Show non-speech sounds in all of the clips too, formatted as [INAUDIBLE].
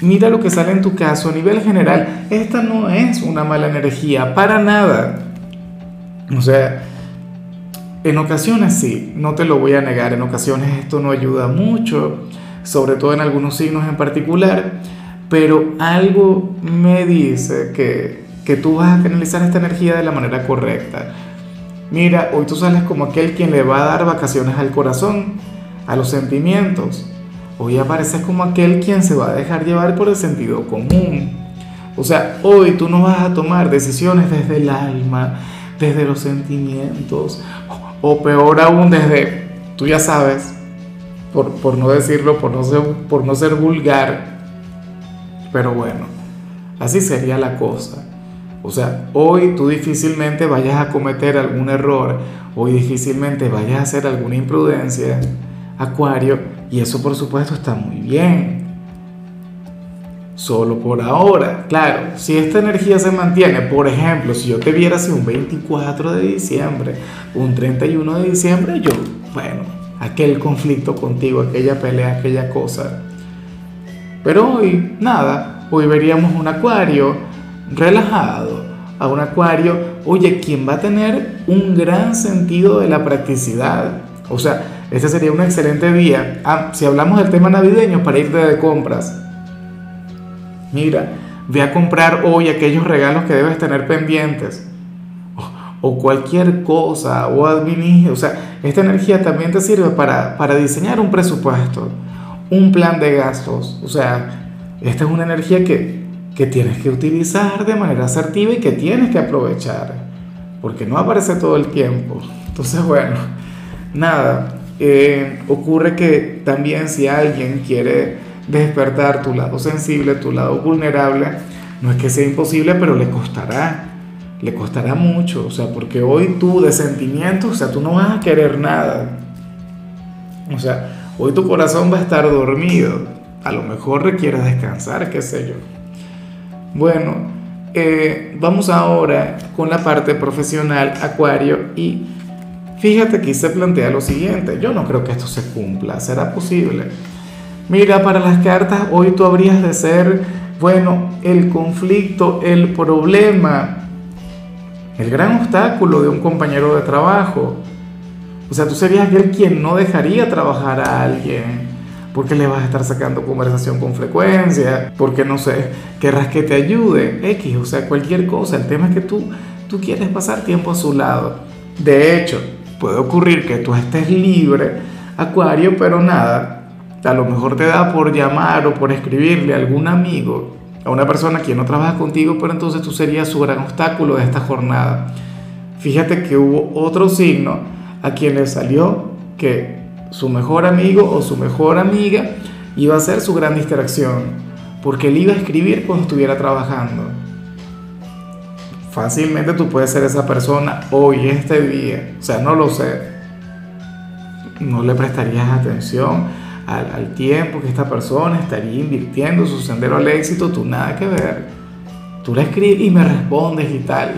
mira lo que sale en tu caso a nivel general. Esta no es una mala energía, para nada. O sea, en ocasiones sí, no te lo voy a negar, en ocasiones esto no ayuda mucho, sobre todo en algunos signos en particular, pero algo me dice que, que tú vas a canalizar esta energía de la manera correcta. Mira, hoy tú sales como aquel quien le va a dar vacaciones al corazón, a los sentimientos Hoy apareces como aquel quien se va a dejar llevar por el sentido común. O sea, hoy tú no vas a tomar decisiones desde el alma, desde los sentimientos, o peor aún desde, tú ya sabes, por, por no decirlo, por no, ser, por no ser vulgar, pero bueno, así sería la cosa. O sea, hoy tú difícilmente vayas a cometer algún error, hoy difícilmente vayas a hacer alguna imprudencia, Acuario, y eso por supuesto está muy bien. Solo por ahora, claro, si esta energía se mantiene, por ejemplo, si yo te viera así un 24 de diciembre, un 31 de diciembre, yo, bueno, aquel conflicto contigo, aquella pelea, aquella cosa. Pero hoy, nada, hoy veríamos un acuario relajado, a un acuario, oye, ¿quién va a tener un gran sentido de la practicidad? O sea, este sería un excelente día. Ah, si hablamos del tema navideño, para irte de compras. Mira, ve a comprar hoy aquellos regalos que debes tener pendientes. O, cualquier cosa, o administre. O sea, esta energía también te sirve para, para diseñar un presupuesto, un plan de gastos. O sea, esta es una energía que, que tienes que utilizar de manera asertiva y que tienes que aprovechar. Porque no aparece todo el tiempo. Entonces, bueno, nada, eh, ocurre que también si alguien quiere despertar tu lado sensible, tu lado vulnerable, no es que sea imposible, pero le costará, le costará mucho, o sea, porque hoy tú de sentimientos, o sea, tú no vas a querer nada, o sea, hoy tu corazón va a estar dormido, a lo mejor requiere descansar, qué sé yo. Bueno, eh, vamos ahora con la parte profesional, Acuario, y Fíjate que se plantea lo siguiente, yo no creo que esto se cumpla, ¿será posible? Mira, para las cartas hoy tú habrías de ser, bueno, el conflicto, el problema, el gran obstáculo de un compañero de trabajo. O sea, tú serías aquel quien no dejaría trabajar a alguien, porque le vas a estar sacando conversación con frecuencia, porque no sé, querrás que te ayude, X, o sea, cualquier cosa. El tema es que tú, tú quieres pasar tiempo a su lado. De hecho, puede ocurrir que tú estés libre, Acuario, pero nada, a lo mejor te da por llamar o por escribirle a algún amigo, a una persona que no trabaja contigo, pero entonces tú serías su gran obstáculo de esta jornada. Fíjate que hubo otro signo a quien le salió que su mejor amigo o su mejor amiga iba a ser su gran distracción, porque él iba a escribir cuando estuviera trabajando fácilmente tú puedes ser esa persona hoy, este día. O sea, no lo sé. No le prestarías atención al, tiempo que esta persona estaría invirtiendo su sendero al éxito, tú nada que ver. Tú le escribes y me respondes y tal.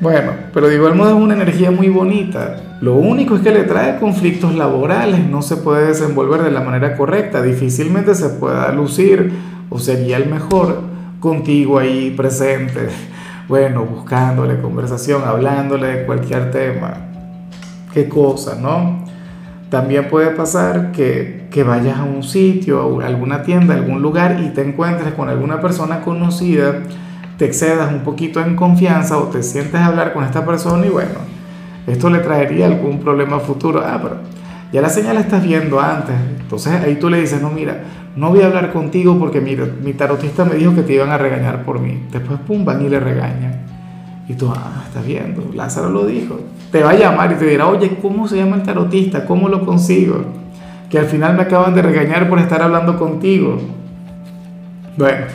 Bueno, pero de igual modo es una energía muy bonita. Lo único es que le trae conflictos laborales, no se puede desenvolver de la manera correcta, difícilmente se pueda lucir o sería el mejor contigo ahí presente bueno, buscándole conversación, hablándole de cualquier tema. Qué cosa, ¿no? También puede pasar que, que vayas a un sitio, a alguna tienda, a algún lugar y te encuentres con alguna persona conocida, te excedas un poquito en confianza o te sientes a hablar con esta persona y bueno, esto le traería algún problema futuro. Ah, pero ya la señal estás viendo antes. Entonces ahí tú le dices, no, mira, no voy a hablar contigo porque mira, mi tarotista me dijo que te iban a regañar por mí. Después, pum, van y le regañan. Y tú, ah, estás viendo, Lázaro lo dijo. Te va a llamar y te dirá, oye, ¿cómo se llama el tarotista? ¿Cómo lo consigo? Que al final me acaban de regañar por estar hablando contigo. Bueno,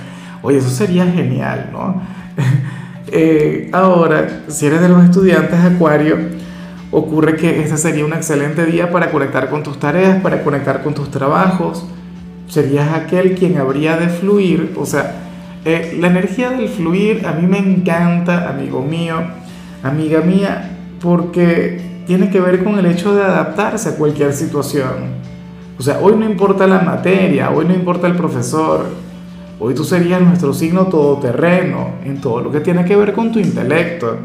oye, eso sería genial, ¿no? [LAUGHS] Eh, ahora, si eres de los estudiantes Acuario, ocurre que este sería un excelente día para conectar con tus tareas, para conectar con tus trabajos. Serías aquel quien habría de fluir, o sea, eh, la energía del fluir a mí me encanta, amigo mío, amiga mía, porque tiene que ver con el hecho de adaptarse a cualquier situación. O sea, hoy no importa la materia, hoy no importa el profesor, hoy tú serías nuestro signo todoterreno en todo lo que tiene que ver con tu intelecto.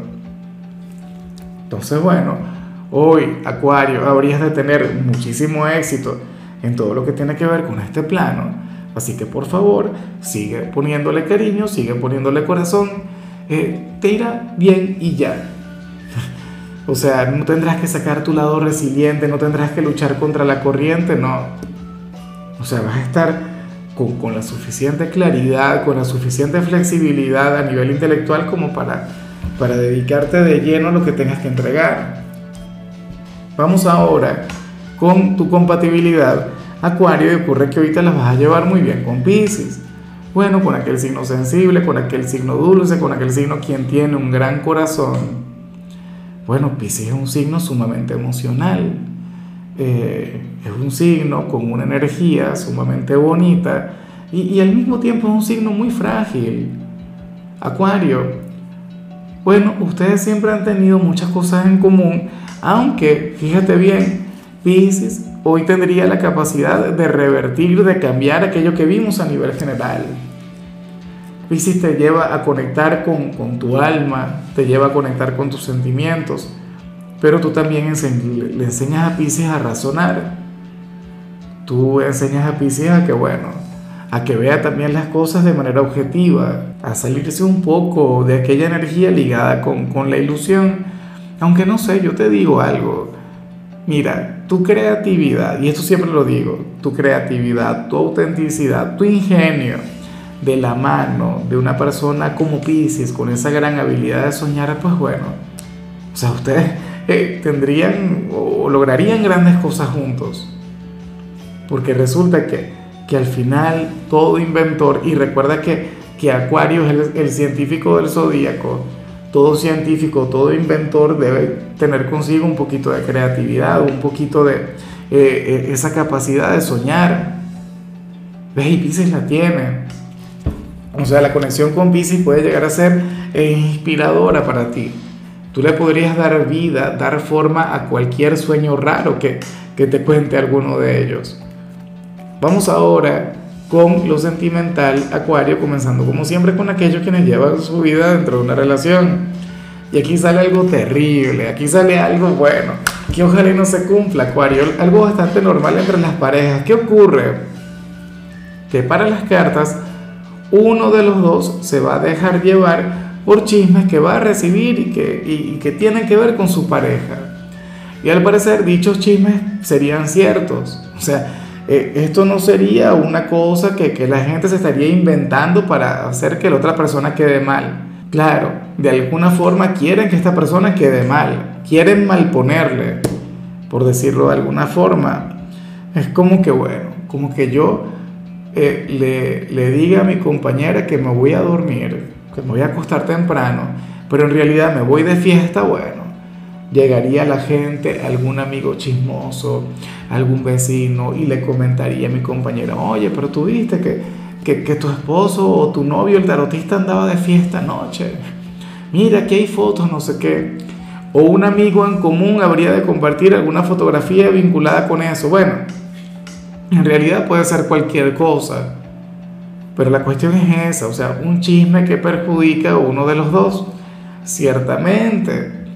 Entonces, bueno, hoy, Acuario, habrías de tener muchísimo éxito en todo lo que tiene que ver con este plano. Así que por favor, sigue poniéndole cariño, sigue poniéndole corazón, eh, te irá bien y ya. [LAUGHS] O sea, no tendrás que sacar tu lado resiliente, no tendrás que luchar contra la corriente, no. O sea, vas a estar con, la suficiente claridad, con la suficiente flexibilidad a nivel intelectual como para, para dedicarte de lleno a lo que tengas que entregar. Vamos ahora con tu compatibilidad. Acuario, y ocurre que ahorita las vas a llevar muy bien con Pisces. Bueno, con aquel signo sensible, con aquel signo dulce, con aquel signo quien tiene un gran corazón bueno, Pisces es un signo sumamente emocional, eh, es un signo con una energía sumamente bonita y, y al mismo tiempo es un signo muy frágil. Acuario, bueno, ustedes siempre han tenido muchas cosas en común, aunque, fíjate bien, Pisces hoy tendría la capacidad de revertir, de cambiar aquello que vimos a nivel general. Pisces te lleva a conectar con, con, tu alma, te lleva a conectar con tus sentimientos, pero tú también le enseñas a Pisces a razonar. Tú enseñas a Pisces a que, bueno, a que vea también las cosas de manera objetiva, a salirse un poco de aquella energía ligada con, con la ilusión. Aunque no sé, yo te digo algo. Mira, tu creatividad, y esto siempre lo digo, tu creatividad, tu autenticidad, tu ingenio, de la mano de una persona como Pisces, con esa gran habilidad de soñar, pues bueno, o sea, ustedes eh, tendrían o lograrían grandes cosas juntos. Porque resulta que, que al final todo inventor, y recuerda que, que Acuario es el, científico del zodíaco, todo científico, todo inventor debe tener consigo un poquito de creatividad, un poquito de eh, eh, esa capacidad de soñar. ¿Ves? Y Pisces la tiene. O sea, la conexión con Pisces puede llegar a ser eh, inspiradora para ti. Tú le podrías dar vida, dar forma a cualquier sueño raro que, que te cuente alguno de ellos. Vamos ahora con lo sentimental, Acuario, comenzando como siempre con aquellos quienes llevan su vida dentro de una relación. Y aquí sale algo terrible, aquí sale algo bueno, que ojalá no se cumpla, Acuario, algo bastante normal entre las parejas. ¿Qué ocurre? Que para las cartas uno de los dos se va a dejar llevar por chismes que va a recibir y que, que tienen que ver con su pareja. Y al parecer dichos chismes serían ciertos. O sea, eh, esto no sería una cosa que, que la gente se estaría inventando para hacer que la otra persona quede mal. Claro, de alguna forma quieren que esta persona quede mal, quieren malponerle, por decirlo de alguna forma. Es como que, bueno, como que yo eh, le, le diga a mi compañera que me voy a dormir, que me voy a acostar temprano, pero en realidad me voy de fiesta, bueno, llegaría la gente, algún amigo chismoso, algún vecino y le comentaría a mi compañera, oye, pero tú viste que, que, que tu esposo o tu novio, el tarotista, andaba de fiesta anoche. Mira, aquí hay fotos, no sé qué. O un amigo en común habría de compartir alguna fotografía vinculada con eso. Bueno, en realidad puede ser cualquier cosa. Pero la cuestión es esa, o sea, un chisme que perjudica a uno de los dos. Ciertamente.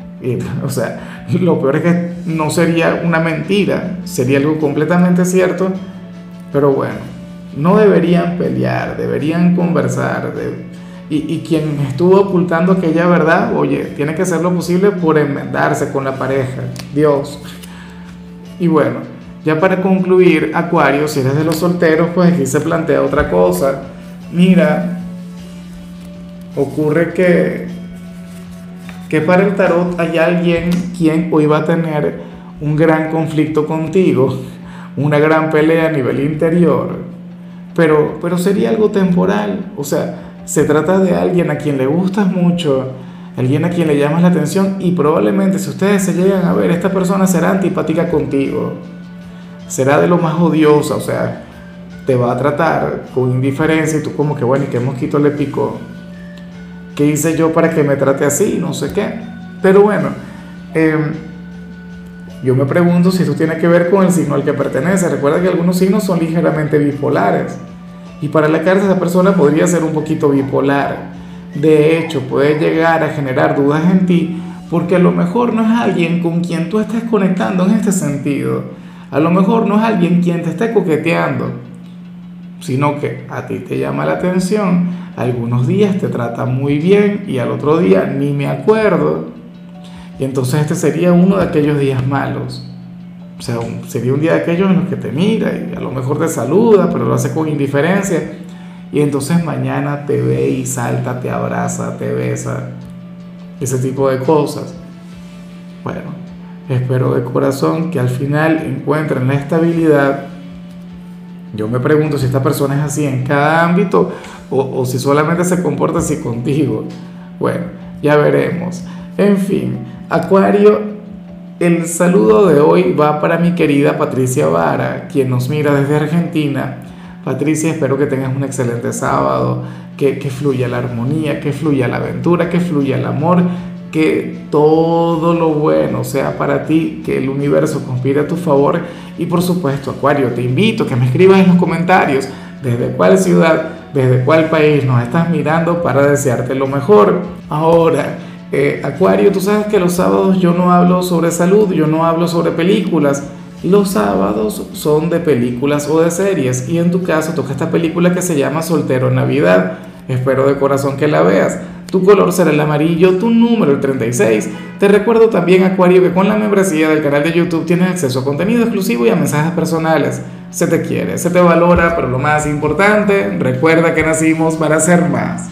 O sea, lo peor es que no sería una mentira, sería algo completamente cierto. Pero bueno, no deberían pelear, deberían conversar. y, y, quien estuvo ocultando aquella verdad, oye, tiene que hacer lo posible por enmendarse con la pareja. Dios. Y bueno, ya para concluir, Acuario, si eres de los solteros, pues aquí se plantea otra cosa. Mira, ocurre que, que para el tarot hay alguien quien hoy va a tener un gran conflicto contigo, una gran pelea a nivel interior. pero, pero sería algo temporal. O sea, se trata de alguien a quien le gustas mucho, alguien a quien le llamas la atención y probablemente si ustedes se llegan a ver, esta persona será antipática contigo, será de lo más odiosa, o sea, te va a tratar con indiferencia y tú como que bueno, ¿y qué mosquito le picó? ¿Qué hice yo para que me trate así? No sé qué. Pero bueno, em, yo me pregunto si eso tiene que ver con el signo al que pertenece. Recuerda que algunos signos son ligeramente bipolares. Y para la carta esa persona podría ser un poquito bipolar. De hecho, puede llegar a generar dudas en ti porque a lo mejor no es alguien con quien tú estés conectando en este sentido. A lo mejor no es alguien quien te esté coqueteando, sino que a ti te llama la atención, algunos días te trata muy bien y al otro día ni me acuerdo. Y entonces este sería uno de aquellos días malos. O sea, sería un día de aquellos en los que te mira y a lo mejor te saluda, pero lo hace con indiferencia. Y entonces mañana te ve y salta, te abraza, te besa. Ese tipo de cosas. Bueno, espero de corazón que al final encuentren la estabilidad. Yo me pregunto si esta persona es así en cada ámbito o, o si solamente se comporta así contigo. Bueno, ya veremos. En fin, Acuario, el saludo de hoy va para mi querida Patricia Vara, quien nos mira desde Argentina. Patricia, espero que tengas un excelente sábado, que, que fluya la armonía, que fluya la aventura, que fluya el amor, que todo lo bueno sea para ti, que el universo conspire a tu favor. Y por supuesto, Acuario, te invito a que me escribas en los comentarios desde cuál ciudad, desde cuál país nos estás mirando para desearte lo mejor. Ahora, eh, Acuario, tú sabes que los sábados yo no hablo sobre salud, yo no hablo sobre películas. Los sábados son de películas o de series y en tu caso toca esta película que se llama Soltero en Navidad. Espero de corazón que la veas. Tu color será el amarillo, tu número el 36. Te recuerdo también, Acuario, que con la membresía del canal de YouTube tienes acceso a contenido exclusivo y a mensajes personales. Se te quiere, se te valora, pero lo más importante, recuerda que nacimos para ser más.